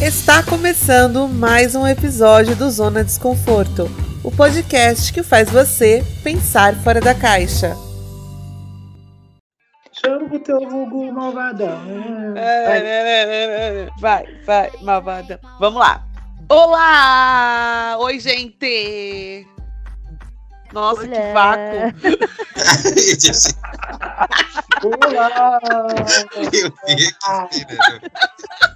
Está começando mais um episódio do Zona Desconforto, o podcast que faz você pensar fora da caixa. Chama o teu vulgo malvadão. É, Vai, vai, malvadão. Vamos lá. Olá! Oi, gente! Nossa, que vácuo! Olá! Eu vi aqui esperando.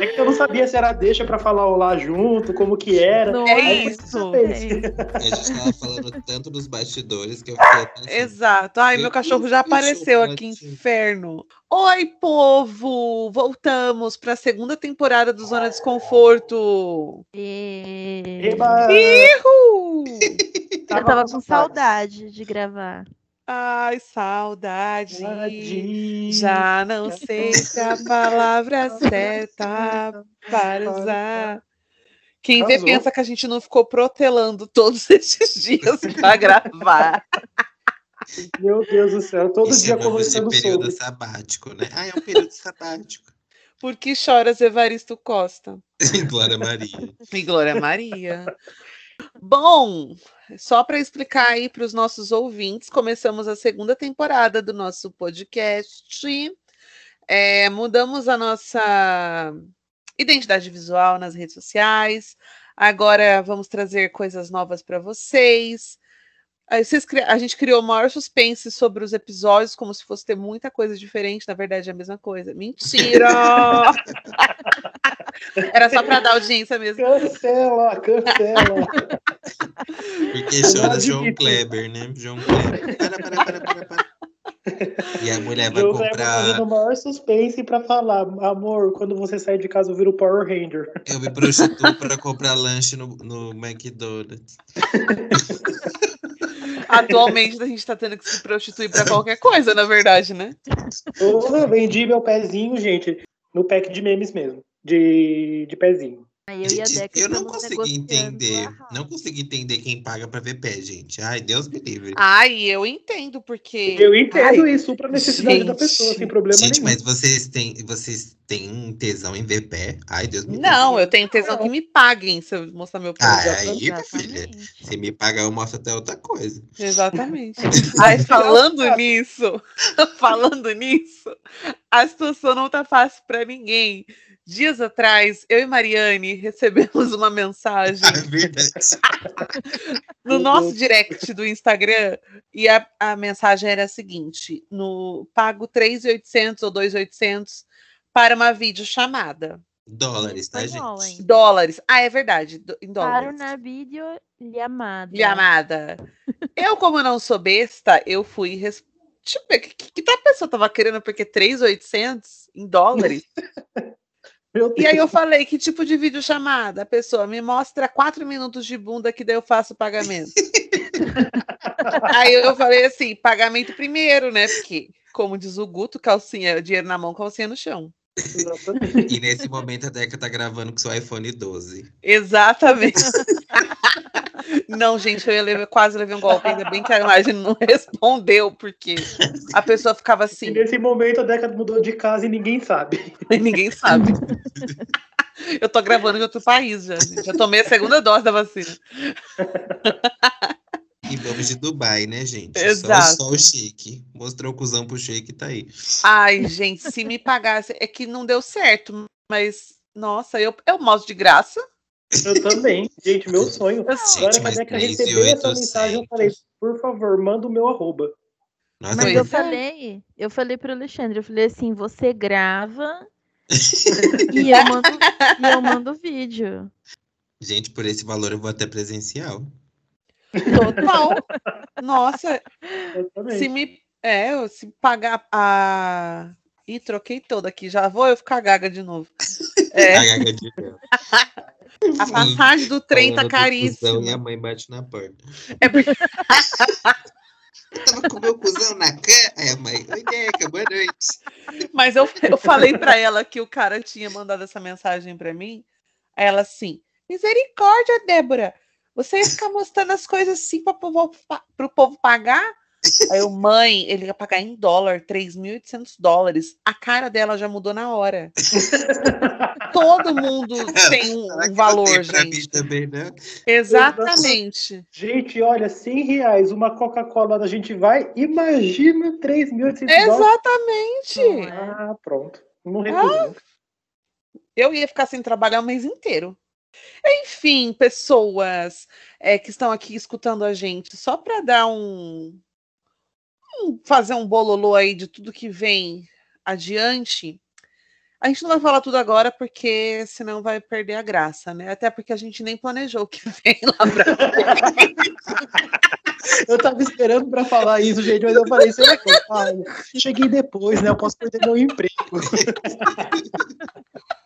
É que eu não sabia se era deixa pra falar olá junto, como que era. Não É Aí isso. você fez. A gente tava falando tanto dos bastidores que eu fiquei até assim, Exato. Ai, meu Eu cachorro já apareceu aqui, inferno. Oi, povo! Voltamos para a segunda temporada do Zona Desconforto. E... Eba! Ihu! Eu tava com saudade de gravar. Ai, saudade. Saudade. Já não sei se a palavra certa para usar. Quem vê Arrasou. pensa que a gente não ficou protelando todos esses dias para gravar. Meu Deus do céu, todo e dia de conversando período sobre. sabático, né? Ah, é um período sabático. Por que choras, Evaristo Costa? Glória Maria. E Glória Maria. Bom, só para explicar aí para os nossos ouvintes, começamos a segunda temporada do nosso podcast. É, mudamos a nossa identidade visual nas redes sociais. Agora vamos trazer coisas novas para vocês. Aí vocês cri- A gente criou o maior suspense sobre os episódios, como se fosse ter muita coisa diferente. Na verdade, é a mesma coisa. Mentira! Era só para dar audiência mesmo. Cancela, cancela. Porque chora não João. Kleber, né? João Kleber. Para, para, para, para, para. E a mulher vai vai comprar. fazendo o maior suspense pra falar, amor, quando você sair de casa eu viro Power Ranger. Eu me prostituo para comprar lanche no, no McDonald's. Atualmente a gente está tendo que se prostituir para qualquer coisa, na verdade, né? Eu vendi meu pezinho, gente, no pack de memes mesmo. De, de pezinho. Aí eu e a Gente, eu não consegui entender. Não consegui entender quem paga pra ver pé, gente. Ai, Deus me livre. Ai, eu entendo, porque. Eu entendo Ai, isso pra necessidade da gente. pessoa, sem problema Gente, nenhum. mas vocês têm, vocês têm tesão em ver pé? Ai, Deus me livre. Não, eu tenho tesão que me paguem se eu mostrar meu pé. Ah, aí, minha filha. Se me pagar, eu mostro até outra coisa. Exatamente. Ai, falando nisso, falando nisso, a situação não tá fácil para ninguém. Dias atrás, eu e Mariane recebemos uma mensagem é verdade. no nosso direct do Instagram e a, a mensagem era a seguinte: no pago 3.800 ou 2.800 para uma videochamada. Dólares, tá, gente? Dólares. Ah, é verdade, em Para dólares. na vídeo llamada. Llamada. Eu, como não sou besta, eu fui. Res... Deixa eu ver, que, que, que a pessoa tava querendo? Porque 3.800 em dólares? E aí eu falei, que tipo de videochamada? A pessoa me mostra quatro minutos de bunda que daí eu faço o pagamento. aí eu falei assim, pagamento primeiro, né? Porque, como diz o Guto, calcinha, dinheiro na mão, calcinha no chão. Exatamente. E nesse momento a Deca tá gravando com seu iPhone 12. Exatamente. Não, gente, eu ia levar- quase levei um golpe, ainda bem que a imagem não respondeu, porque a pessoa ficava E assim, nesse momento a década mudou de casa e ninguém sabe. e ninguém sabe. Eu tô gravando de outro país já, gente. Já tomei a segunda dose da vacina. E vamos de Dubai, né, gente? Exato. Só, só o chique. Mostrou o cuzão pro shake e tá aí. Ai, gente, se me pagasse, é que não deu certo, mas nossa, eu, eu mostro de graça. Eu também. Gente, meu sonho. Eu- Agora que a mas Deca 3 e recebeu essa 800. mensagem, eu falei, por favor, manda o meu arroba. Nossa, Mas eu é. falei, eu falei pro Alexandre, eu falei assim, você grava e eu mando, e eu mando vídeo. gente, por esse valor eu vou até presencial. Total. Nossa, se me. É, eu- se pagar a. Ih, troquei toda aqui, já vou eu ficar gaga de novo. É, A passagem do trem tá caríssima. E a mãe bate na porta. É porque Eu tava com o meu cuzão na cama. Aí a mãe, oi, Deca, boa noite. Mas eu, eu falei pra ela que o cara tinha mandado essa mensagem pra mim. Aí ela assim: misericórdia, Débora. Você ia ficar mostrando as coisas assim para o povo pagar? Aí eu, mãe, ele ia pagar em dólar, 3.800 dólares. A cara dela já mudou na hora. Todo mundo tem um, um valor, gente. também, né? Exatamente. Gente, olha, 100 reais, uma Coca-Cola a gente vai, imagina 3.800 dólares. Exatamente. Ah, pronto. Não recuso. Eu ia ficar sem trabalhar o mês inteiro. Enfim, pessoas é, que estão aqui escutando a gente, só para dar um, um- fazer um bololô aí de tudo que vem adiante. A gente não vai falar tudo agora porque senão vai perder a graça, né? Até porque a gente nem planejou o que vem lá pra Eu tava esperando pra falar isso, gente, mas eu falei, será que eu falo? Cheguei depois, né? Eu posso perder meu emprego.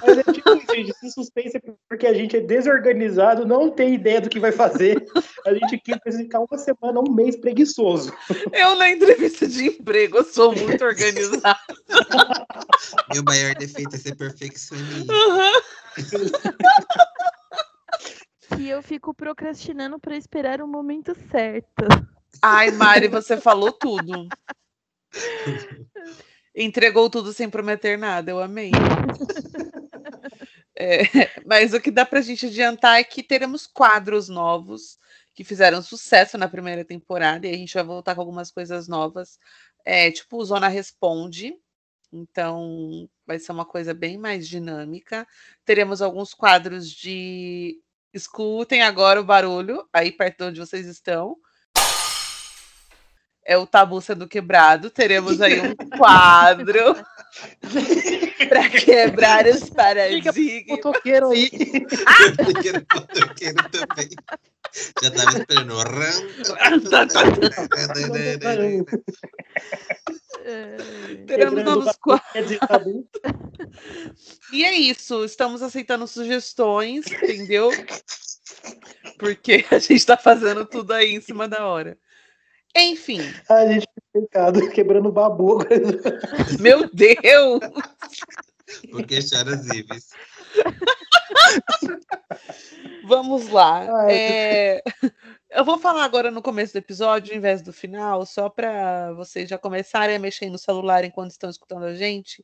Mas é tipo isso, gente, esse suspense é porque a gente é desorganizado, não tem ideia do que vai fazer. A gente quer ficar uma semana, um mês preguiçoso. Eu na entrevista de emprego, eu sou muito organizada. Meu maior defeito é ser perfeccionista. Que eu fico procrastinando pra esperar o momento certo. Ai, Mari, você falou tudo. Entregou tudo sem prometer nada, eu amei. É, mas o que dá pra gente adiantar é que teremos quadros novos que fizeram sucesso na primeira temporada e a gente vai voltar com algumas coisas novas, é, tipo o Zona Responde. Então, vai ser uma coisa bem mais dinâmica. Teremos alguns quadros de escutem agora o barulho aí perto de onde vocês estão é o tabu sendo quebrado. Teremos aí um quadro para quebrar os paradigmas. Motoqueiro aí. Motoqueiro, motoqueiro também. Já tava esperando. Teremos novos quadros. E é isso. Estamos aceitando sugestões, entendeu? Porque a gente está fazendo tudo aí em cima da hora. Enfim, Ah, gente, que pecado. Quebrando o babu. meu Deus! Porque choras Ives. Vamos lá. Ai, É, Eu vou falar agora no começo do episódio, ao invés do final, só para vocês já começarem a mexer no celular enquanto estão escutando a gente.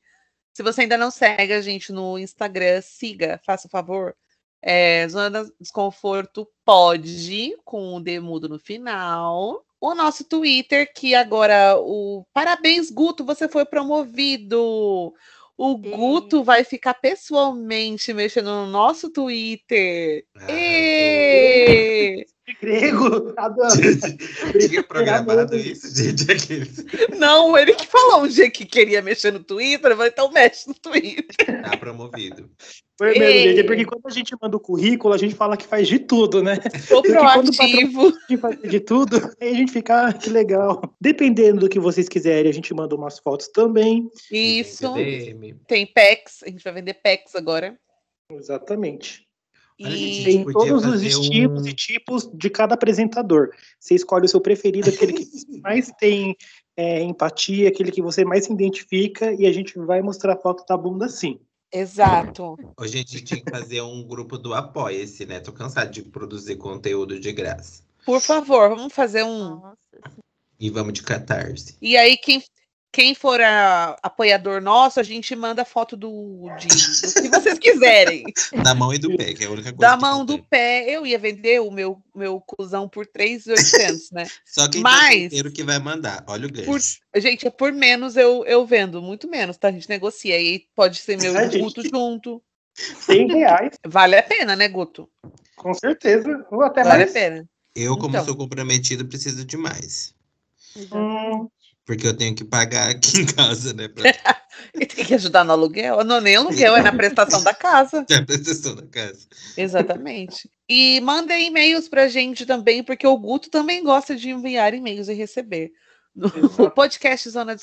Se você ainda não segue a gente no Instagram, siga, faça o favor. É, Zona Desconforto pode, com o D mudo no final. O nosso Twitter, que agora o. Parabéns, Guto, você foi promovido! O Sim. Guto vai ficar pessoalmente mexendo no nosso Twitter. Ê! De grego. Tinha programado isso, gente. Aqueles. Não, ele que falou um dia que queria mexer no Twitter, mas então mexe no Twitter. Tá promovido. Foi mesmo, Ei. gente. Porque quando a gente manda o currículo, a gente fala que faz de tudo, né? Sou quando proativo. De fazer de tudo, aí a gente fica, ah, que legal. Dependendo do que vocês quiserem, a gente manda umas fotos também. Isso. Tem packs, a gente vai vender packs agora. Exatamente. E gente, Tem todos os estilos um- e tipos de cada apresentador. Você escolhe o seu preferido, aquele que mais tem é, empatia, aquele que você mais se identifica, e a gente vai mostrar a foto da bunda sim. Exato. Hoje a gente tinha que fazer um grupo do Apoia-se, né? Tô cansado de produzir conteúdo de graça. Por favor, vamos fazer um. Nossa, E vamos de catarse. E aí, quem, quem for a- apoiador nosso, a gente manda foto do, de, do que vocês quiserem. Da mão e do pé, que é a única coisa. Da que mão eu do pé, eu ia vender o meu, meu cuzão por 3,800, né? Só quem Mas- tá solteiro que vai mandar. Olha o gancho. Por- gente, é por menos eu, eu vendo, muito menos, tá? A gente negocia. E aí pode ser meu A do Guto gente- junto. 100 reais, Vale a pena, né, Guto? com certeza. Ou até Vale a mais. pena. Eu, como Então. sou comprometido, preciso de mais. exatamente. Porque eu tenho que pagar aqui em casa, né? Pra E tem que ajudar no aluguel. Não, nem aluguel, é na prestação da casa. ter a prestação da casa. Exatamente. E mandem e-mails pra gente também, porque o Guto também gosta de enviar e-mails e receber. No podcast zona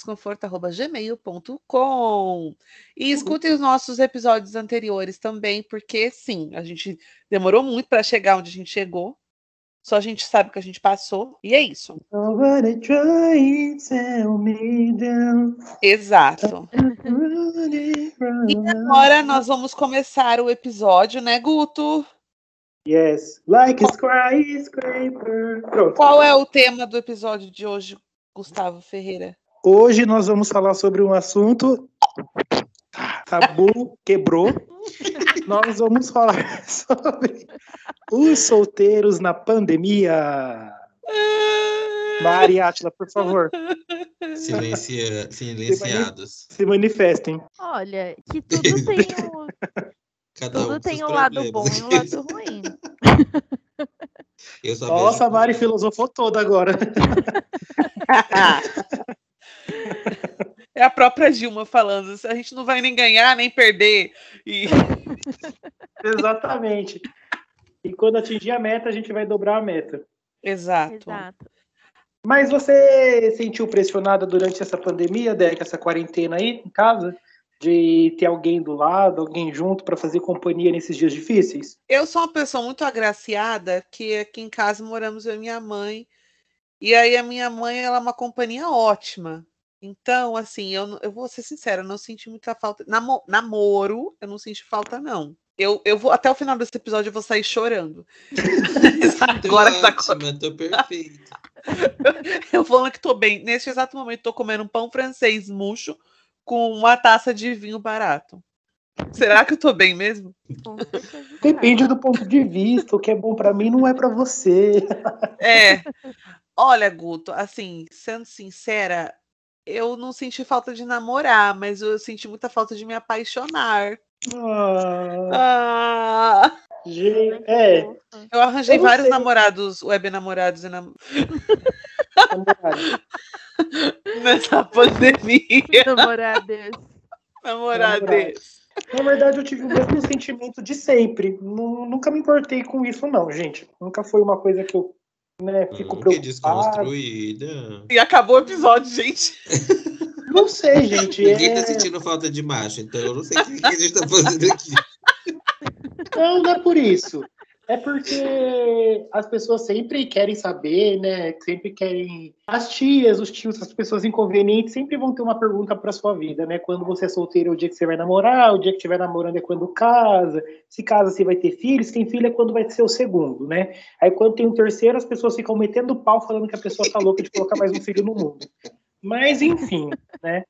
gmail.com E escutem os nossos episódios anteriores também, porque sim, a gente demorou muito para chegar onde a gente chegou. Só a gente sabe o que a gente passou. E é isso. Exato. E agora nós vamos começar o episódio, né, Guto? Yes. Like a skyscraper. Pronto. Qual é o tema do episódio de hoje, Gustavo Ferreira? Hoje nós vamos falar sobre um assunto. Tabu quebrou. Nós vamos falar sobre os solteiros na pandemia. Mari Átila, por favor, Silencia, silenciados. se manifestem. Olha, que tudo tem um, Cada um tudo com tem um lado bom e um lado ruim. Eu só Nossa, a vejo- Mari filosofou toda agora. É a própria Dilma falando, a gente não vai nem ganhar, nem perder. E Exatamente. E quando atingir a meta, a gente vai dobrar a meta. Exato. Exato. Mas você sentiu pressionada durante essa pandemia, Deca, essa quarentena aí em casa? De ter alguém do lado, alguém junto para fazer companhia nesses dias difíceis? Eu sou uma pessoa muito agraciada que aqui em casa moramos eu e minha mãe. E aí a minha mãe ela é uma companhia ótima. Então, assim, eu, não- eu vou ser sincera, eu não senti muita falta. Namo- namoro, eu não senti falta, não. Eu, eu vou, até o final desse episódio, eu vou sair chorando. Tô Agora que tá ótima, tô perfeita. Eu falando que tô bem. Neste exato momento, tô comendo um pão francês murcho com uma taça de vinho barato. Será que eu tô bem mesmo? Depende do ponto de vista. O que é bom para mim não é para você. É. Olha, Guto, assim, sendo sincera, eu não senti falta de namorar, mas eu senti muita falta de me apaixonar. Ah, Ah, gente, é, eu arranjei Eu vários sei. namorados, web namorados e nam- namorado. nessa pandemia. Namoradas. Namorades. Na verdade, eu tive o mesmo sentimento de sempre. Nu- Nunca me importei com isso, não, gente. Nunca foi uma coisa que eu né, fico Hum, que preocupado. desconstruída. E acabou o episódio, gente. Não sei, gente. Ninguém é- tá sentindo falta de macho, então eu não sei o que que a gente tá fazendo aqui. Não, não é por isso. É porque as pessoas sempre querem saber, né? Sempre querem. As tias, os tios, as pessoas inconvenientes sempre vão ter uma pergunta para sua vida, né? Quando você é solteiro é o dia que você vai namorar, o dia que estiver namorando é quando casa. Se casa, você vai ter filho. Se tem filho, é quando vai ser o segundo, né? Aí quando tem um terceiro, as pessoas ficam metendo pau falando que a pessoa tá louca de colocar mais um filho no mundo. Mas, enfim, né?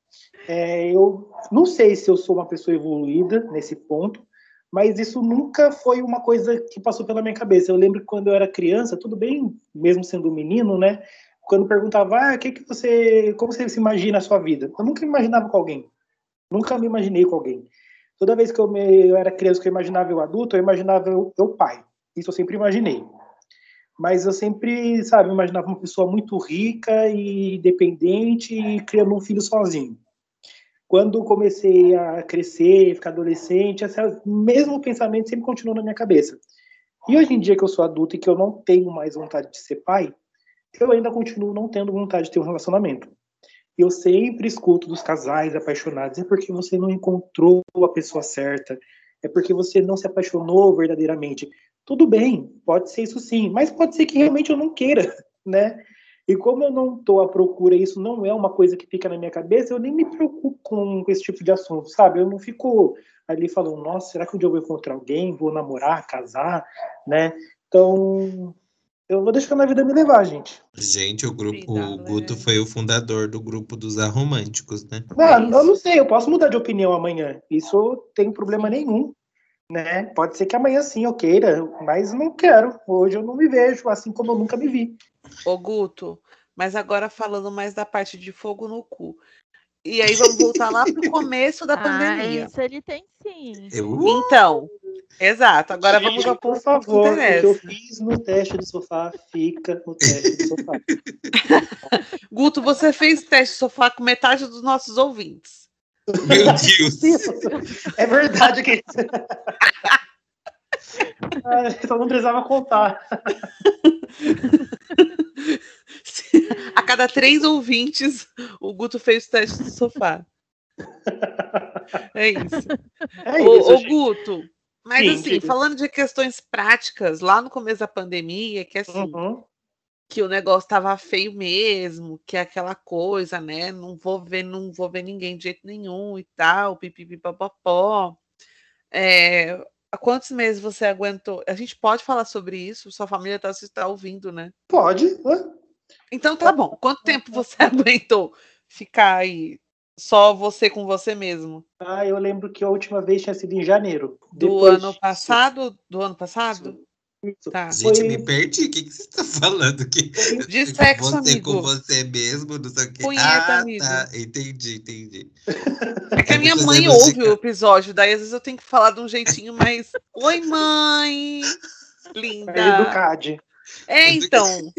É, eu não sei se eu sou uma pessoa evoluída nesse ponto, mas isso nunca foi uma coisa que passou pela minha cabeça. Eu lembro que quando eu era criança, tudo bem, mesmo sendo um menino, né? Quando perguntava, ah, que que você, como você se imagina a sua vida? Eu nunca me imaginava com alguém. Nunca me imaginei com alguém. Toda vez que eu, me, eu era criança, que eu imaginava eu adulto, eu imaginava eu, eu pai. Isso eu sempre imaginei. Mas eu sempre, sabe, imaginava uma pessoa muito rica e independente e criando um filho sozinho. Quando comecei a crescer, ficar adolescente, esse mesmo pensamento sempre continuou na minha cabeça. E hoje em dia que eu sou adulto e que eu não tenho mais vontade de ser pai, eu ainda continuo não tendo vontade de ter um relacionamento. Eu sempre escuto dos casais apaixonados, é porque você não encontrou a pessoa certa, é porque você não se apaixonou verdadeiramente. Tudo bem, pode ser isso sim, mas pode ser que realmente eu não queira, né? E como eu não estou à procura, isso não é uma coisa que fica na minha cabeça, eu nem me preocupo com, com esse tipo de assunto, sabe? Eu não fico ali falando, nossa, será que um dia eu vou encontrar alguém, vou namorar, casar, né? Então, eu vou deixando a vida me levar, gente. Gente, o grupo, o Guto né? foi o fundador do grupo dos aromânticos, né? Ah, isso. eu não sei, eu posso mudar de opinião amanhã. Isso não tem problema nenhum, né? Pode ser que amanhã sim eu queira, mas não quero. Hoje eu não me vejo assim como eu nunca me vi. Ô, Guto, mas agora falando mais da parte de fogo no cu. E aí vamos voltar lá pro começo da Ah, pandemia. isso ele tem sim. Eu, Então, exato. Agora vamos Gente, ao por ponto favor, que o que eu interessa. fiz no teste do sofá fica no teste do sofá. Guto, você fez teste de sofá com metade dos nossos ouvintes. meu Deus. É verdade que Ah, Só não precisava contar. A cada três ouvintes, o Guto fez o teste do sofá. É isso. É isso, ô, gente. Guto, mas Sim, assim, falando de questões práticas, lá no começo da pandemia, que assim, Uhum. que o negócio tava feio mesmo, que é aquela coisa, né? Não vou ver, não vou ver ninguém de jeito nenhum e tal, pipipipopopó. É, há quantos meses você aguentou? A gente pode falar sobre isso? Sua família está tá ouvindo, né? Pode. Então tá bom. Quanto tempo você aguentou ficar aí só você com você mesmo? Ah, eu lembro que a última vez tinha sido em janeiro. Do Depois ano passado? Do ano passado? Isso. Tá. Gente, Foi- me perdi. O que, que você tá falando? Que De sexo, você amigo. com você mesmo, não sei o quê. Punheta, ah, amigo. tá. Entendi, entendi. É que a minha mãe ouve o episódio, daí às vezes eu tenho que falar de um jeitinho mais. Oi, mãe! Linda! Do CAD. É, então.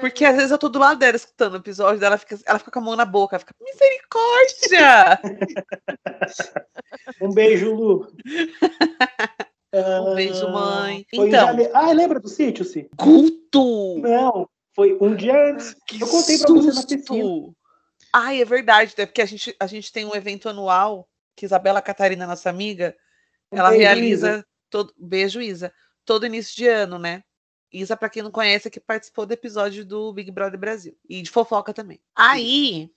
Porque às vezes eu tô do lado dela escutando o episódio dela, fica, ela fica com a mão na boca, ela fica, misericórdia! Um beijo, Lu. Um beijo, mãe. Foi em Então. janeiro. Ah, lembra do sítio, sim? Guto! Não, foi um dia antes. Eu contei pra você na piscina. Ai, é verdade, é porque a gente, a gente tem um evento anual que Isabela Catarina, nossa amiga, Um ela beijo, realiza Isa. todo beijo Isa, todo início de ano, né? Isa, pra quem não conhece, é que participou do episódio do Big Brother Brasil e de fofoca também. Aí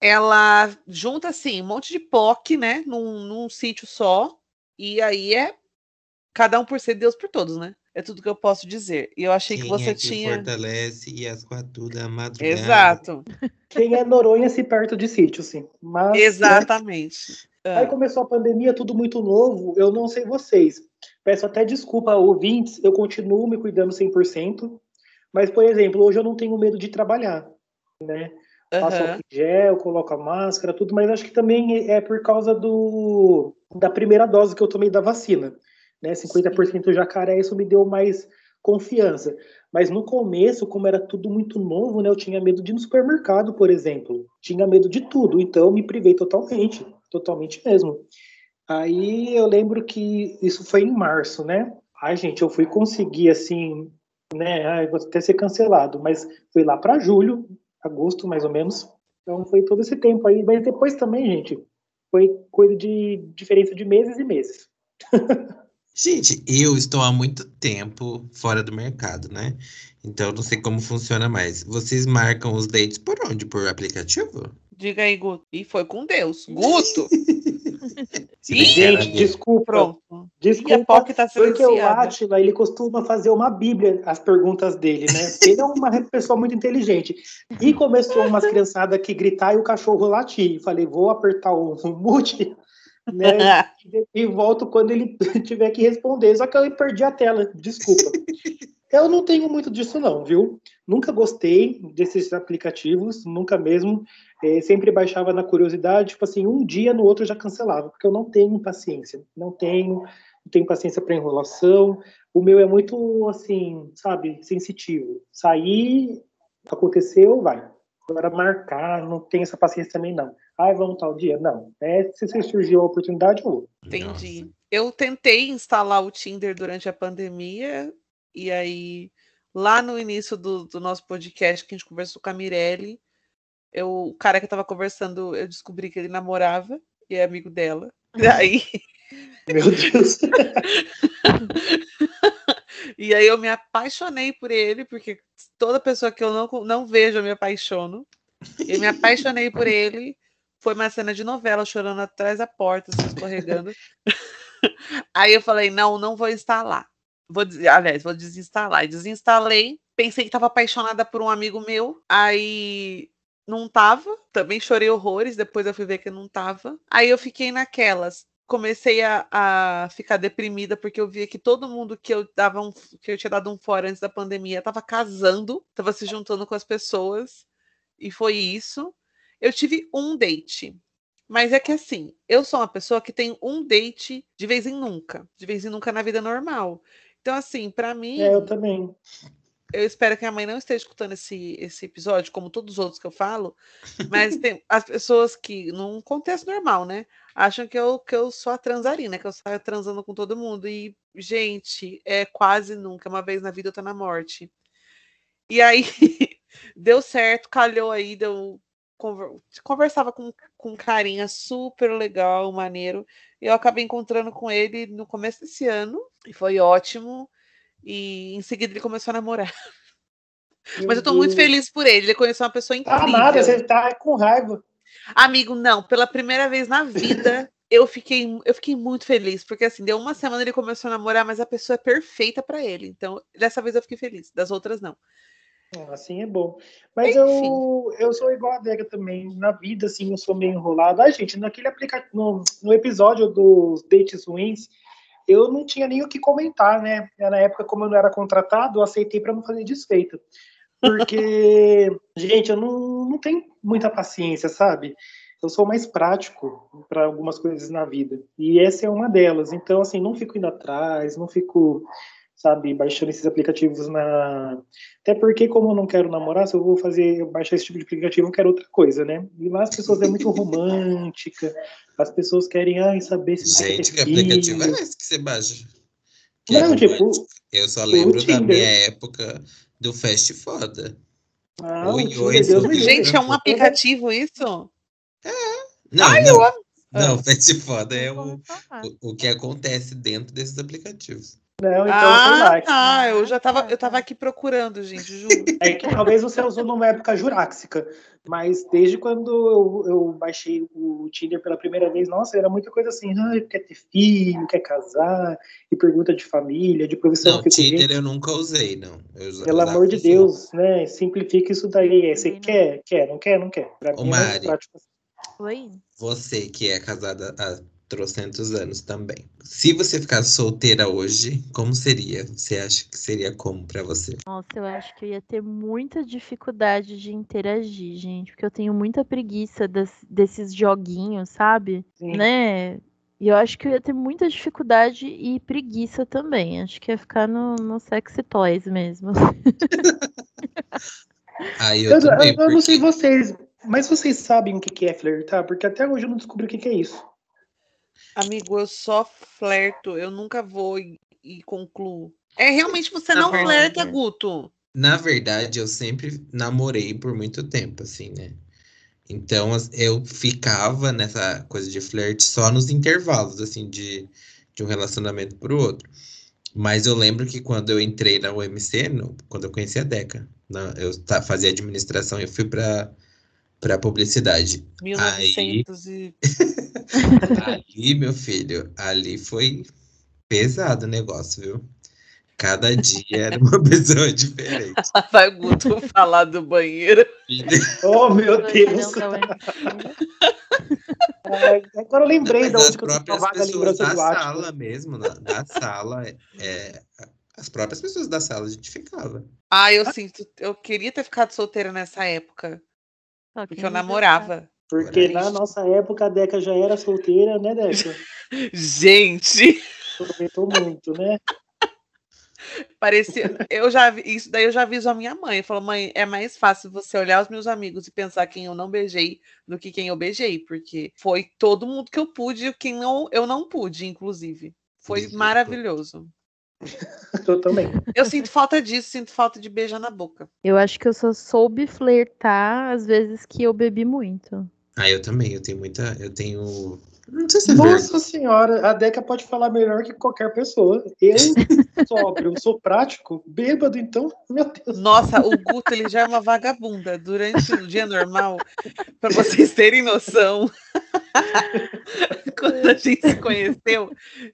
ela junta assim um monte de POC, né, num, num sítio só, e aí é cada um por ser Deus por todos, né? É tudo que eu posso dizer. E eu achei que Quem você é que tinha fortalece e as quatro da madrugada. Exato, Quem é Noronha se perto de sítio, sim. Mas, né, exatamente. Aí Ah, começou a pandemia, tudo muito novo. Eu não sei vocês. Peço até desculpa, ouvintes. Eu continuo me cuidando 100%. Mas, por exemplo, hoje eu não tenho medo de trabalhar. Né? Passo aham. álcool em gel, coloco a máscara, tudo. Mas acho que também é por causa do, da primeira dose que eu tomei da vacina. Né? 50% jacaré, isso me deu mais confiança. Mas no começo, como era tudo muito novo, né, eu tinha medo de ir no supermercado, por exemplo. Tinha medo de tudo, então eu me privei totalmente, totalmente mesmo. Aí eu lembro que isso foi em março, né? Ai, gente, eu fui conseguir assim, né? Ai, vou até ser cancelado, mas foi lá para julho, agosto mais ou menos. Então foi todo esse tempo aí, mas depois também, gente, foi coisa de diferença de meses e meses. Gente, eu estou há muito tempo fora do mercado, né? Então eu não sei como funciona mais. Vocês marcam os dates por onde? Por aplicativo? Diga aí, Guto. E foi com Deus. Guto! Ih, Gente, desculpa, Pronto. A desculpa. POC tá Porque o. Átila, ele costuma fazer uma bíblia as perguntas dele, né? Ele é uma pessoa muito inteligente. E começou umas criançadas que gritar e o cachorro latir. Falei, vou apertar o mute, né? E volto quando ele tiver que responder. Só que eu perdi a tela, desculpa. Eu não tenho muito disso não, viu? Nunca gostei desses aplicativos, nunca mesmo. Eh, sempre baixava na curiosidade, tipo assim, um dia no outro já cancelava, porque eu não tenho paciência. Não tenho, não tenho paciência para enrolação. O meu é muito, assim, sabe, sensitivo. Sair, aconteceu, vai. Agora marcar, não tenho essa paciência também não. Ai, vamos tal dia? Não. É, se se surgiu a oportunidade, vou. Entendi. Eu tentei instalar o Tinder durante a pandemia, e aí, lá no início do, do nosso podcast, que a gente conversou com a Mirelle, eu, o cara que eu tava conversando, eu descobri que ele namorava e é amigo dela. E aí, Meu Deus. e aí eu me apaixonei por ele, porque toda pessoa que eu não, não vejo, eu me apaixono. Eu me apaixonei por ele. Foi uma cena de novela, chorando atrás da porta, assim, escorregando. Aí eu falei, não, não vou instalar. Vou, aliás, vou desinstalar. E desinstalei. Pensei que estava apaixonada por um amigo meu. Aí não tava. Também chorei horrores. Depois eu fui ver que não tava. Aí eu fiquei naquelas. Comecei a, a ficar deprimida porque eu via que todo mundo que eu dava um, que eu tinha dado um fora antes da pandemia estava casando, estava se juntando com as pessoas. E foi isso. Eu tive um date. Mas é que assim, eu sou uma pessoa que tem um date de vez em nunca, de vez em nunca na vida normal. Então, assim, pra mim, É, eu também. Eu espero que a mãe não esteja escutando esse, esse episódio, como todos os outros que eu falo, mas tem as pessoas que, num contexto normal, né, acham que eu, que eu sou a transarina, que eu saio transando com todo mundo. E, gente, é quase nunca, uma vez na vida eu tô na morte. E aí, deu certo, calhou aí, deu. conver- Conversava com, com um carinha super legal, maneiro. E eu acabei encontrando com ele no começo desse ano, e foi ótimo. E em seguida ele começou a namorar. Mas eu tô muito feliz por ele. Ele conheceu uma pessoa incrível. Ah, nada, você tá com raiva. Amigo, não, pela primeira vez na vida eu fiquei, eu fiquei muito feliz, porque assim, deu uma semana ele começou a namorar, mas a pessoa é perfeita para ele. Então, dessa vez eu fiquei feliz, das outras não. Assim é bom. Mas eu, eu sou igual a Dega também. Na vida, assim, eu sou meio enrolado. Ai, gente, naquele aplicativo, no, no episódio dos dates ruins, eu não tinha nem o que comentar, né? Na época, como eu não era contratado, eu aceitei para não fazer desfeita. Porque, gente, eu não, não tenho muita paciência, sabe? Eu sou mais prático para algumas coisas na vida. E essa é uma delas. Então, assim, não fico indo atrás, não fico sabe, baixando esses aplicativos na. Até porque, como eu não quero namorar, se eu vou fazer baixar esse tipo de aplicativo, eu quero outra coisa, né? E lá as pessoas é muito romântica, as pessoas querem ai, saber se Gente, que aplicativo é esse que você baixa? Que não, é tipo. Eu só lembro da minha época do Fast Foda. Ah, oi, oi, Gente, é um aplicativo isso? É. Não, Ai, não. Eu... Não, Fast Foda é o, o, o que acontece dentro desses aplicativos. Não, então ah, tá. Eu já tava, eu tava aqui procurando, gente, juro. É que talvez você usou numa época juráxica, mas desde quando eu, eu baixei o Tinder pela primeira vez, nossa, era muita coisa assim, ah, quer ter filho, quer casar, e pergunta de família, de profissão. Não, Tinder eu nunca usei, não. Eu Pelo amor de Deus, né? Simplifica isso daí. Você quer, quer, não quer, não quer. Pra Ô, mim Mari, é prático. Oi? Você que é casada há trocentos anos também. Se você ficasse solteira hoje, como seria? Você acha que seria como para você? Nossa, eu acho que eu ia ter muita dificuldade de interagir, gente, porque eu tenho muita preguiça das, desses joguinhos, sabe? Sim. Né? E eu acho que eu ia ter muita dificuldade e preguiça também. Acho que ia ficar no, no sexy toys mesmo. Aí eu, eu, também, eu, eu não sei vocês, mas vocês sabem o que é flertar? Porque até hoje eu não descobri o que é isso. Amigo, eu só flerto, eu nunca vou e, e concluo. É realmente você Na não verdade, flerta, Guto. Na verdade, eu sempre namorei por muito tempo, assim, né? Então eu ficava nessa coisa de flerte só nos intervalos, assim, de, de um relacionamento pro outro. Mas eu lembro que quando eu entrei na UMC, no, quando eu conheci a Deca, na, eu tá, fazia administração, eu fui para para publicidade. 1900 Aí... e... ali, meu filho, ali foi pesado o negócio, viu? Cada dia era uma pessoa diferente. Vai Guto falar do banheiro. oh, meu Deus! agora eu lembrei Mas da onde que eu vaga lembrança da sala mesmo, na, da sala, é, as próprias pessoas da sala a gente ficava. Ah, eu sinto, eu queria ter ficado solteira nessa época. Porque eu namorava. Porque na nossa época a Deca já era solteira, né, Deca? Gente! Aproveitou muito, né? Parecia. Eu já isso daí eu já aviso a minha mãe. Falou, mãe, é mais fácil você olhar os meus amigos e pensar quem eu não beijei do que quem eu beijei, porque foi todo mundo que eu pude e quem não, eu não pude, inclusive. Foi maravilhoso. Eu também. Eu sinto falta disso, sinto falta de beijar na boca. Eu acho que eu só soube flertar às vezes que eu bebi muito. Ah, eu também. Eu tenho muita. Eu tenho. Não sei se é Nossa senhora, a Deca pode falar melhor que qualquer pessoa. Eu sóbrio, sou prático, bêbado, então, meu Deus. Nossa, o Guto ele já é uma vagabunda durante o dia normal, para vocês terem noção. Quando a gente se conheceu,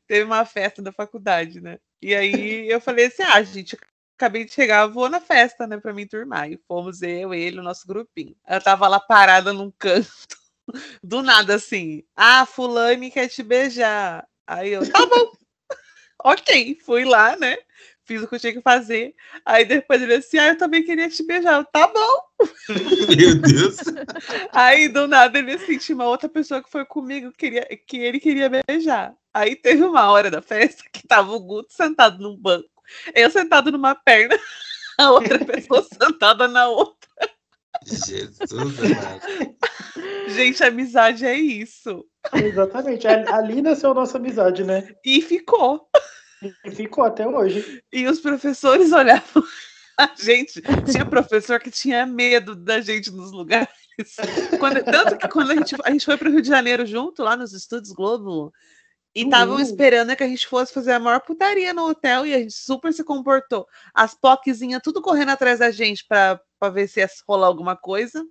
teve uma festa da faculdade, né? E aí eu falei assim: ah, gente, acabei de chegar, vou na festa, né, pra me turmar. E fomos eu, ele, o nosso grupinho. Eu tava lá parada num canto, do nada assim. Ah, Fulane quer te beijar. Aí eu, tá bom. ok, fui lá, né? Fiz o que eu tinha que fazer. Aí depois ele assim, ah, eu também queria te beijar. Eu, tá bom. Meu Deus. Aí do nada ele assim, tinha uma outra pessoa que foi comigo queria, que ele queria beijar. Aí teve uma hora da festa que tava o Guto sentado num banco, eu sentado numa perna, a outra pessoa sentada na outra. Jesus. Gente, amizade é isso. Exatamente. Ali nasceu a nossa amizade, né? E ficou. E ficou até hoje. E os professores olhavam a gente. Tinha professor que tinha medo da gente nos lugares. Quando, tanto que quando a gente, a gente foi para o Rio de Janeiro junto, lá nos Estúdios Globo, e estavam uhum. esperando que a gente fosse fazer a maior putaria no hotel e a gente super se comportou. As POCzinhas tudo correndo atrás da gente para ver se ia rolar alguma coisa.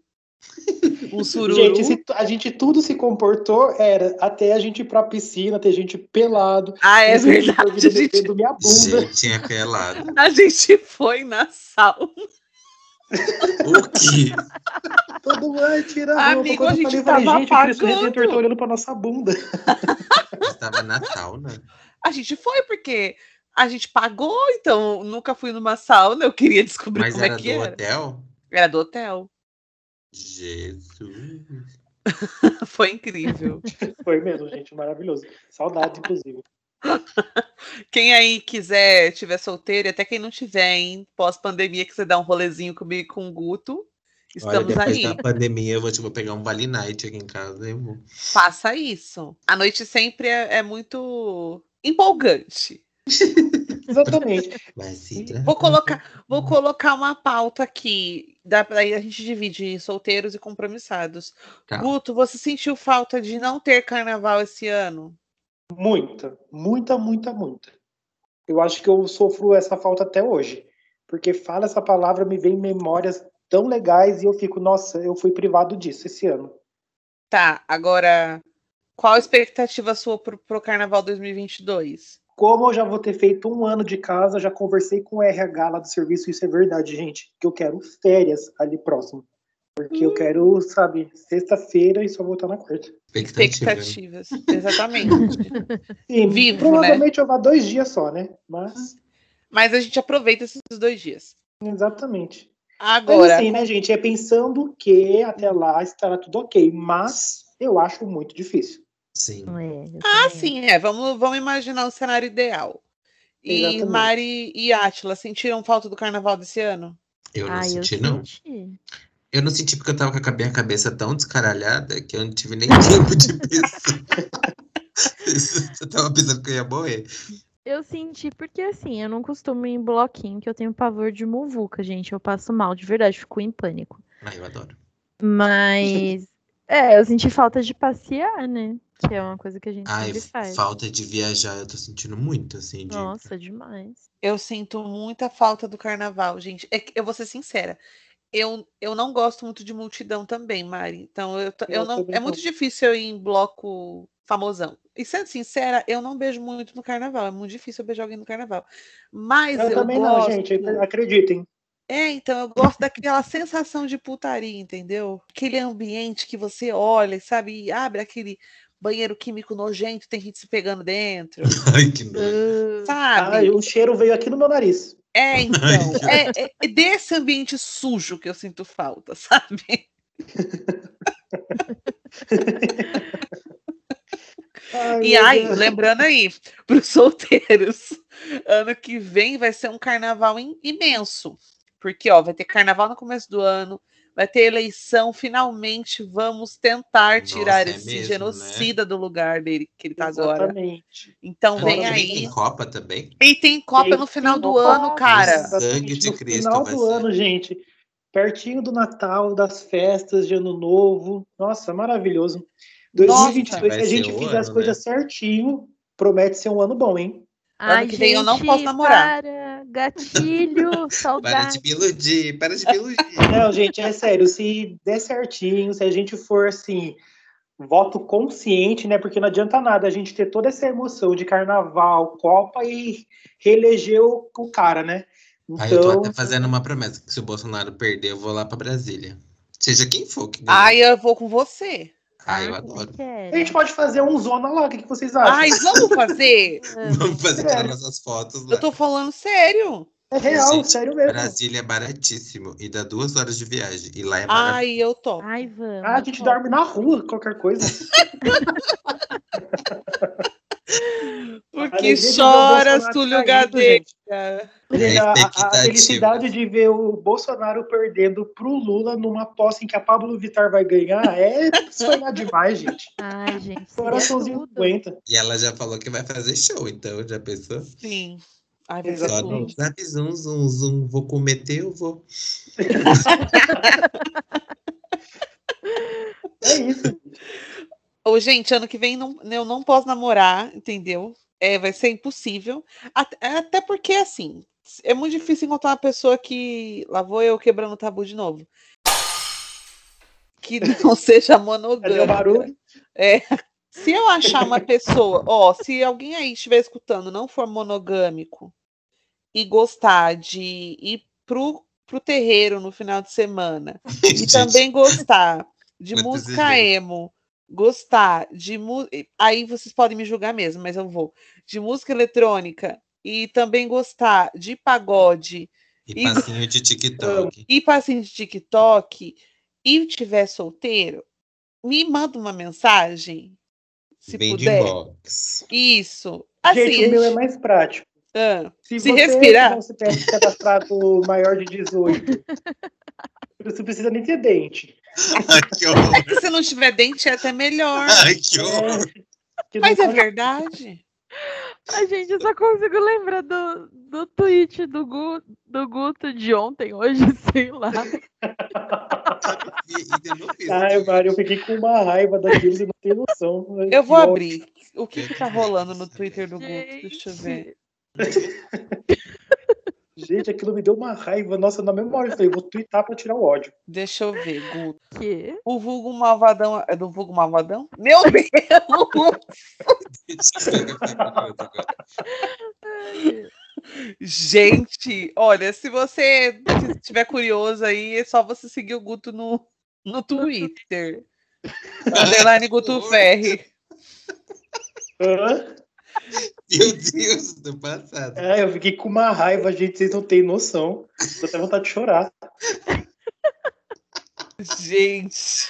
Um sururu. Gente, se a gente tudo se comportou, era até a gente ir pra piscina, ter gente pelado. Ah, é verdade. A gente, defendendo minha bunda. Gente, é pelado. a gente foi na sauna. O quê? Todo mundo tira a roupa. Amigo, Quando a eu gente falei, tava gente, o Cristo pagando. Redentor tá olhando pra nossa bunda. Estava na sauna. A gente foi porque a gente pagou, então nunca fui numa sauna. Eu queria descobrir Mas como era é do que era. hotel? Era do hotel. Jesus. Foi incrível. Foi mesmo, gente, maravilhoso. Saudades, inclusive. Quem aí quiser, tiver solteiro, e até quem não tiver, hein? Pós-pandemia, quiser dar um rolezinho comigo com o Guto, Olha, estamos depois aí. da pandemia, eu vou, tipo, pegar um Vale Night aqui em casa. Eu vou. Faça isso. A noite sempre é, é muito empolgante. Exatamente. Vou colocar, vou colocar uma pauta aqui. Dá pra, aí a gente divide solteiros e compromissados. Tá. Guto, você sentiu falta de não ter carnaval esse ano? Muita, muita, muita, muita. Eu acho que eu sofro essa falta até hoje. Porque fala essa palavra, me vem memórias tão legais e eu fico, nossa, eu fui privado disso esse ano. Tá, agora, qual a expectativa sua pro, pro carnaval 2022? Como eu já vou ter feito um ano de casa, já conversei com o RH lá do serviço, isso é verdade, gente, que eu quero férias ali próximo. Porque eu quero, sabe, sexta-feira e só voltar na quarta. Expectativa. Expectativas. Exatamente. Sim, Vivo, provavelmente eu vá dois dias só, né? Mas, Mas a gente aproveita esses dois dias. exatamente. Mas Agora, assim, né, gente, é pensando que até lá estará tudo ok, mas eu acho muito difícil. Sim. É, eu ah, sim, é. Vamos, vamos imaginar o cenário ideal. E Exatamente. Mari e Átila sentiram falta do carnaval desse ano? Eu não Ah, eu senti, não. senti. Eu não senti porque eu tava com a minha cabeça tão descaralhada que eu não tive nem tempo de pensar. eu tava pensando que eu ia morrer. Eu senti porque, assim, eu não costumo ir em bloquinho, que eu tenho pavor de muvuca, gente. Eu passo mal, de verdade, fico em pânico. Ah, eu adoro. Mas, é, eu senti falta de passear, né? Que é uma coisa que a gente Ai, sempre faz. falta de viajar, eu tô sentindo muito, assim. De... Nossa, demais. Eu sinto muita falta do carnaval, gente. É que eu vou ser sincera. Eu, eu não gosto muito de multidão também, Mari. Então, eu, eu Eu não, é muito difícil eu ir em bloco famosão. E sendo sincera, eu não beijo muito no carnaval. É muito difícil eu beijar alguém no carnaval. Mas Eu, eu, também gosto. não, gente, acreditem. É, então eu gosto daquela sensação de putaria, entendeu? Aquele ambiente que você olha, sabe, e abre aquele banheiro químico nojento, tem gente se pegando dentro, Ai, que nojo. Uh, sabe? Ai, o cheiro veio aqui no meu nariz. É, então, é, é- é desse ambiente sujo que eu sinto falta, sabe? Ai, E aí, lembrando aí, para os solteiros, ano que vem vai ser um carnaval im- imenso. Porque, ó, vai ter carnaval no começo do ano, vai ter eleição, finalmente vamos tentar tirar Nossa, é esse mesmo, né? genocida do lugar dele que ele tá agora. Exatamente. Então Agora vem aí. Tem Copa também? E tem Copa Tem no final do Copa, ano, cara. Sangue de no Cristo final vai do ser. ano, gente. Pertinho do Natal, das festas de Ano Novo. Nossa, maravilhoso. 2022, Vai se a gente fizer as ano, coisas certinho, promete ser um ano bom, hein? Ai, que vem eu não gente, posso namorar. Para, gatilho, Para saudade. de me iludir, para de me iludir. Não, gente, é sério. Se der certinho, se a gente for assim, voto consciente, né? Porque não adianta nada a gente ter toda essa emoção de carnaval, Copa e reeleger o, o cara, né? Aí eu tô Então, até fazendo uma promessa, que se o Bolsonaro perder, eu vou lá pra Brasília. Seja quem for que ganhe. Ai, eu vou com você. Ai, eu adoro. quero. a gente pode fazer um zona lá, o que, que vocês acham? Ai, vamos fazer? Vamos fazer É. tirar nossas fotos lá. Eu tô falando sério. é real, Gente, sério mesmo. Brasília é baratíssimo e dá duas horas de viagem. E lá é barato. Ai, eu tô. Ai, vamos. Ah, a gente topo. dorme na rua, qualquer coisa. Porque choras, Túlio Gadeira. É A, felicidade de ver o Bolsonaro perdendo pro Lula numa posse em que a Pablo Vittar vai ganhar é sonhar demais, gente. Ai, gente. Coraçãozinho tudo. aguenta. E ela já falou que vai fazer show, então já pensou? Sim. Ai, Só tudo. no zap, zum, zum, zum. Vou cometer, eu vou. É isso. Ô, gente, ano que vem não, eu não posso namorar, entendeu? É, vai ser impossível. Até, até porque, assim, é muito difícil encontrar uma pessoa que. Lá vou eu quebrando o tabu de novo. que não seja monogâmica. barulho? É, se eu achar uma pessoa, ó, se alguém aí estiver escutando não for monogâmico e gostar de ir pro, pro terreiro no final de semana e também gostar de música emo, gostar de mu- aí vocês podem me julgar mesmo, mas eu vou de música eletrônica e também gostar de pagode E passinho de TikTok. e passinho de TikTok e tiver solteiro, me manda uma mensagem, se de puder. inbox. Isso. Assim, Gente, o meu é mais prático. ah, Se, Se você respirar. não se tem cadastrado maior de 18, você precisa nem ter dente. Ai, que horror. é que se não tiver dente é até melhor. Ai, que horror. que Mas é verdade. Ai, gente, eu só consigo lembrar do, do tweet do, Gu, do Guto de ontem, hoje, sei lá. E, e. Ai, Mário, eu fiquei com uma raiva daquilo, você não tem noção. Eu vou abrir. O que, que tá rolando no Twitter do Guto? Deixa eu ver. Gente, aquilo me deu uma raiva. Nossa, na mesma hora eu falei, vou twittar pra tirar o ódio. Deixa eu ver, Guto. Que? O vulgo malvadão. É do vulgo malvadão? Meu Deus! Gente, olha, se você estiver curioso aí, é só você seguir o Guto no, no Twitter. Underline Guto Ferri. Hã? Meu Deus, do passado. É, eu fiquei com uma raiva, gente, vocês não têm noção. Tô até vontade de chorar. Gente.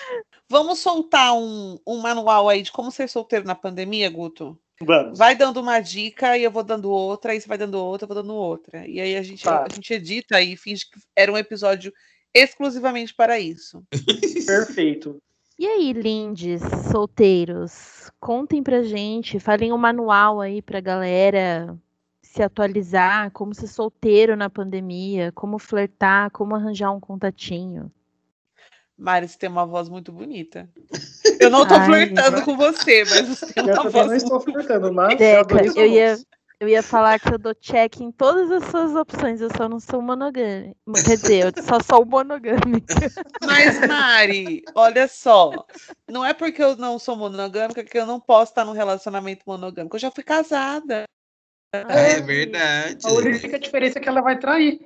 Vamos soltar um, um manual aí de como ser solteiro na pandemia, Guto? Vamos. Vai dando uma dica e eu vou dando outra, aí você vai dando outra, eu vou dando outra. E aí a gente, Tá. a gente edita e finge que era um episódio exclusivamente para isso. Perfeito. E aí, lindes, solteiros, contem pra gente, falem um manual aí pra galera se atualizar, como ser solteiro na pandemia, como flertar, como arranjar um contatinho. Mari, você tem uma voz muito bonita. Eu não tô Ai, flertando com você, mas você tem Eu uma também voz não estou flertando, mas eu Deca, eu ia. Eu ia falar que eu dou check em todas as suas opções, eu só não sou monogâmica. Quer dizer, eu só sou monogâmica. Mas, Mari, olha só. Não é porque eu não sou monogâmica que eu não posso estar num relacionamento monogâmico. Eu já fui casada. É verdade. A única diferença é que ela vai trair.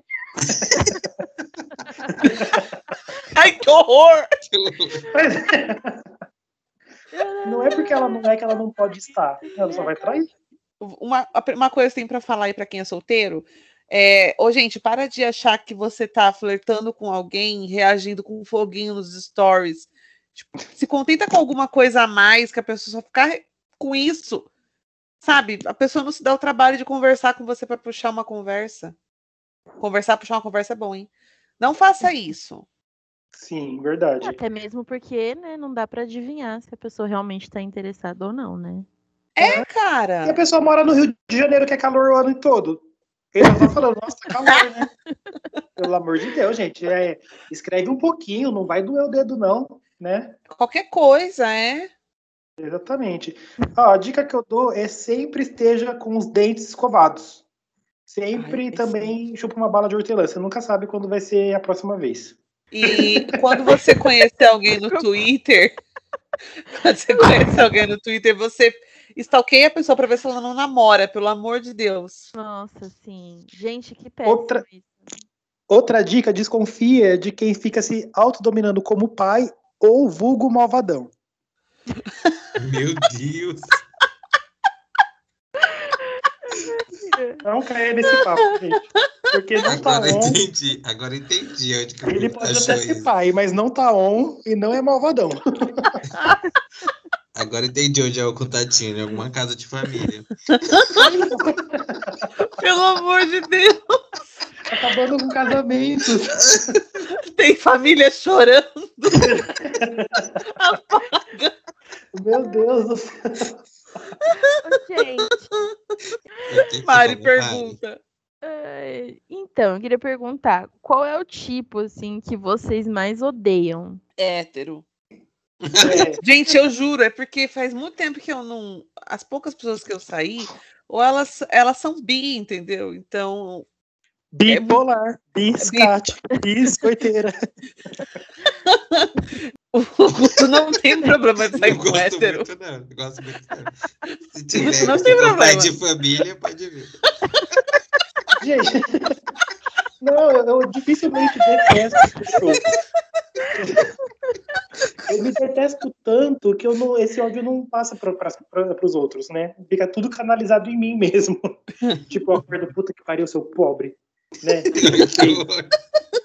Ai, que horror! Mas não é porque ela não é que ela não pode estar. Ela só vai trair. Uma, uma coisa tem para falar aí para quem é solteiro. É, ô, gente, para de achar que você tá flertando com alguém, reagindo com um foguinho nos stories. Tipo, se contenta com alguma coisa a mais, que a pessoa só ficar com isso. Sabe? A pessoa não se dá o trabalho de conversar com você para puxar uma conversa. Conversar, puxar uma conversa é bom, hein? Não faça isso. Sim, verdade. Até mesmo porque, né, não dá pra adivinhar se a pessoa realmente tá interessada ou não, né? É, E a cara. pessoa mora no Rio de Janeiro, que é calor o ano todo. Ele tá falando, nossa, tá calor, né? Pelo amor de Deus, gente. É, escreve um pouquinho, não vai doer o dedo, não, né? Qualquer coisa, é. Exatamente. Ó, a dica que eu dou é sempre esteja com os dentes escovados. Sempre Ai, também chupa uma bala de hortelã. Você nunca sabe quando vai ser a próxima vez. E quando você conhecer alguém no Twitter, quando você conhecer alguém no Twitter, você stalkeia a pessoa pra ver se ela não namora, pelo amor de Deus. Nossa, sim. Gente, que péssimo Outra- isso. Outra dica, desconfia de quem fica se autodominando como pai ou vulgo malvadão. Meu Deus. Não caia nesse papo, gente. Porque não tá Agora on. entendi. Agora entendi onde que Ele pode até ser isso. pai, mas não tá on e não é malvadão. Agora entendi onde é o contatinho, em alguma casa de família. Pelo amor de Deus, Acabando com casamentos. tem família chorando. Meu Deus do céu. Gente, que Mari pergunta. ai, então, eu queria perguntar, qual é o tipo, assim, que vocês mais odeiam? Hétero. É, Gente, eu juro, é porque faz muito tempo que eu não. As poucas pessoas que eu saí, ou elas, elas são bi, entendeu? Então, Bipolar, biscate, biscoiteira. O Guto não tem problema de sair Eu com gosto hétero. muito, não. Eu gosto muito, não. Se tiver Não tem com pai problema. de família, pode vir. Gente, não, eu, eu dificilmente detesto pessoas. Eu me detesto tanto que eu não, esse ódio não passa para os outros, né? Fica tudo canalizado em mim mesmo. tipo, a cor do puta que pariu, seu pobre. Né?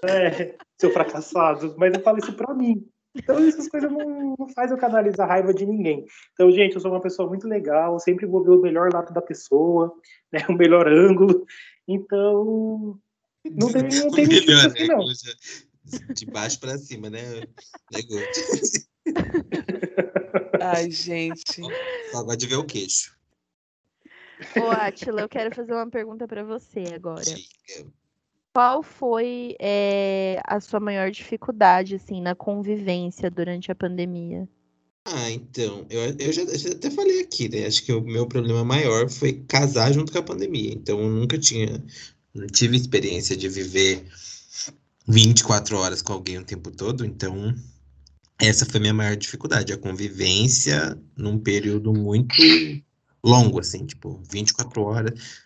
É, seu fracassado. Mas eu falo isso pra mim. Então essas coisas não, não faz eu canalizar a raiva de ninguém. Então, gente, eu sou uma pessoa muito legal, sempre vou ver o melhor lado da pessoa, né, o melhor ângulo. Então, não tem, não tem Melhor, assim, não. De baixo pra cima, né? Negócio. Ai, gente. Só gosto de ver o queixo. Ô, Atila, eu quero fazer uma pergunta pra você agora. Diga. Qual foi é, a sua maior dificuldade, assim, na convivência durante a pandemia? Ah, então, eu, eu já, eu já até falei aqui, né? Acho que o meu problema maior foi casar junto com a pandemia. Então, eu nunca tinha, não tive experiência de viver 24 horas com alguém o tempo todo. Então, essa foi a minha maior dificuldade, a convivência num período muito longo, assim, tipo, 24 horas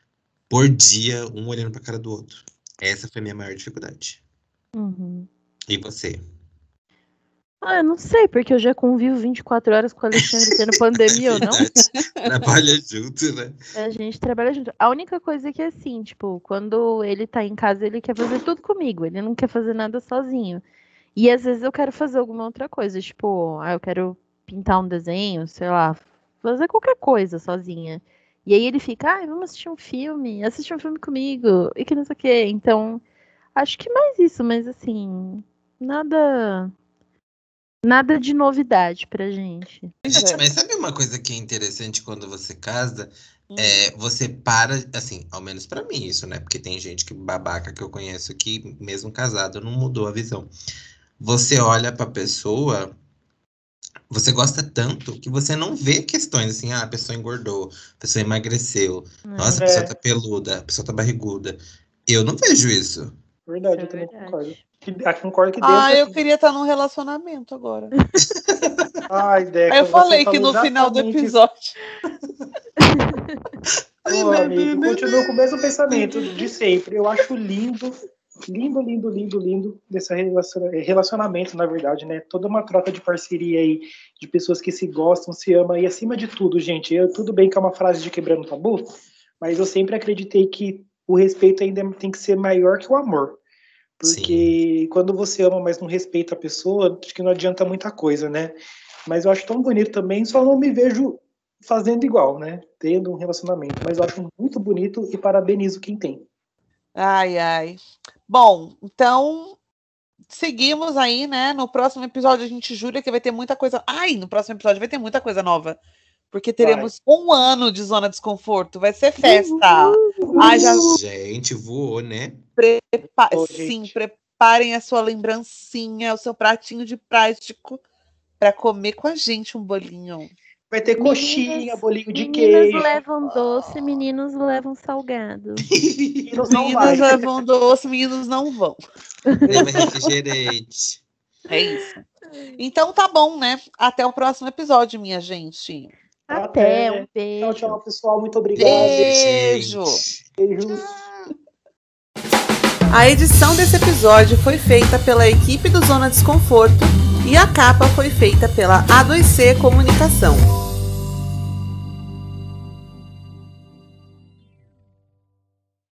por dia, um olhando pra cara do outro. Essa foi a minha maior dificuldade. Uhum. E você? Ah, eu não sei, porque eu já convivo 24 horas com o Alexandre tendo pandemia ou não. Verdade. Trabalha junto, né? A gente trabalha junto. A única coisa que é assim, tipo, quando ele tá em casa, ele quer fazer tudo comigo. Ele não quer fazer nada sozinho. E às vezes eu quero fazer alguma outra coisa, tipo, ah, eu quero pintar um desenho, sei lá, fazer qualquer coisa sozinha. E aí ele fica, ah, vamos assistir um filme, assistir um filme comigo, e que não sei o quê. Então, acho que mais isso, mas assim, nada. Nada de novidade pra gente. Gente, é. mas sabe uma coisa que é interessante quando você casa? Hum. É, você para, assim, ao menos pra mim isso, né? Porque tem gente que babaca que eu conheço que, mesmo casado, não mudou a visão. Você olha pra pessoa, você gosta tanto que você não vê questões assim, ah, a pessoa engordou, a pessoa emagreceu, né? nossa, a É. pessoa tá peluda, a pessoa tá barriguda. Eu não vejo isso. Verdade, é eu também verdade. concordo. Que- ah, concordo que Ah, é eu assim. queria estar num relacionamento agora. Ai, Deca, Aí eu falei que no final do episódio. Ô, amigo, continuo com o mesmo pensamento de sempre. Eu acho lindo, lindo, lindo, lindo, lindo desse relaciona- relacionamento, na verdade, né? Toda uma troca de parceria aí, de pessoas que se gostam, se amam, e acima de tudo, gente, eu, tudo bem que é uma frase de quebrando tabu, mas eu sempre acreditei que o respeito ainda tem que ser maior que o amor. Porque quando você ama, mas não respeita a pessoa, acho que não adianta muita coisa, né? Mas eu acho tão bonito também, só não me vejo fazendo igual, né? Tendo um relacionamento. Mas eu acho muito bonito e parabenizo quem tem. Ai, ai. Bom, então seguimos aí, né? No próximo episódio a gente jura que vai ter muita coisa. Ai, no próximo episódio vai ter muita coisa nova. Porque teremos um ano de zona de desconforto. Vai ser festa. Ai, já Gente, voou, né? prepa- Ô, Sim, gente. preparem a sua lembrancinha, o seu pratinho de plástico para comer com a gente um bolinho. Vai ter Meninas- coxinha, bolinho de Meninas queijo. levam doce, meninos levam salgado. Meninos vai. Meninas levam doce, meninos não vão. Leva refrigerante. É isso. Então tá bom, né? Até o próximo episódio, minha gente. Até, Até. um beijo. Tchau, tchau, pessoal. Muito obrigado. Beijo. Beijos. A edição desse episódio foi feita pela equipe do Zona Desconforto e a capa foi feita pela A2C Comunicação.